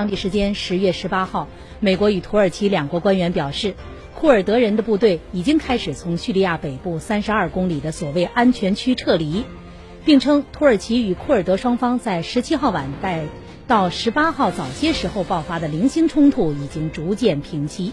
当地时间十月十八号，美国与土耳其两国官员表示，库尔德人的部队已经开始从叙利亚北部三十二公里的所谓安全区撤离，并称土耳其与库尔德双方在十七号晚带到十八号早些时候爆发的零星冲突已经逐渐平息。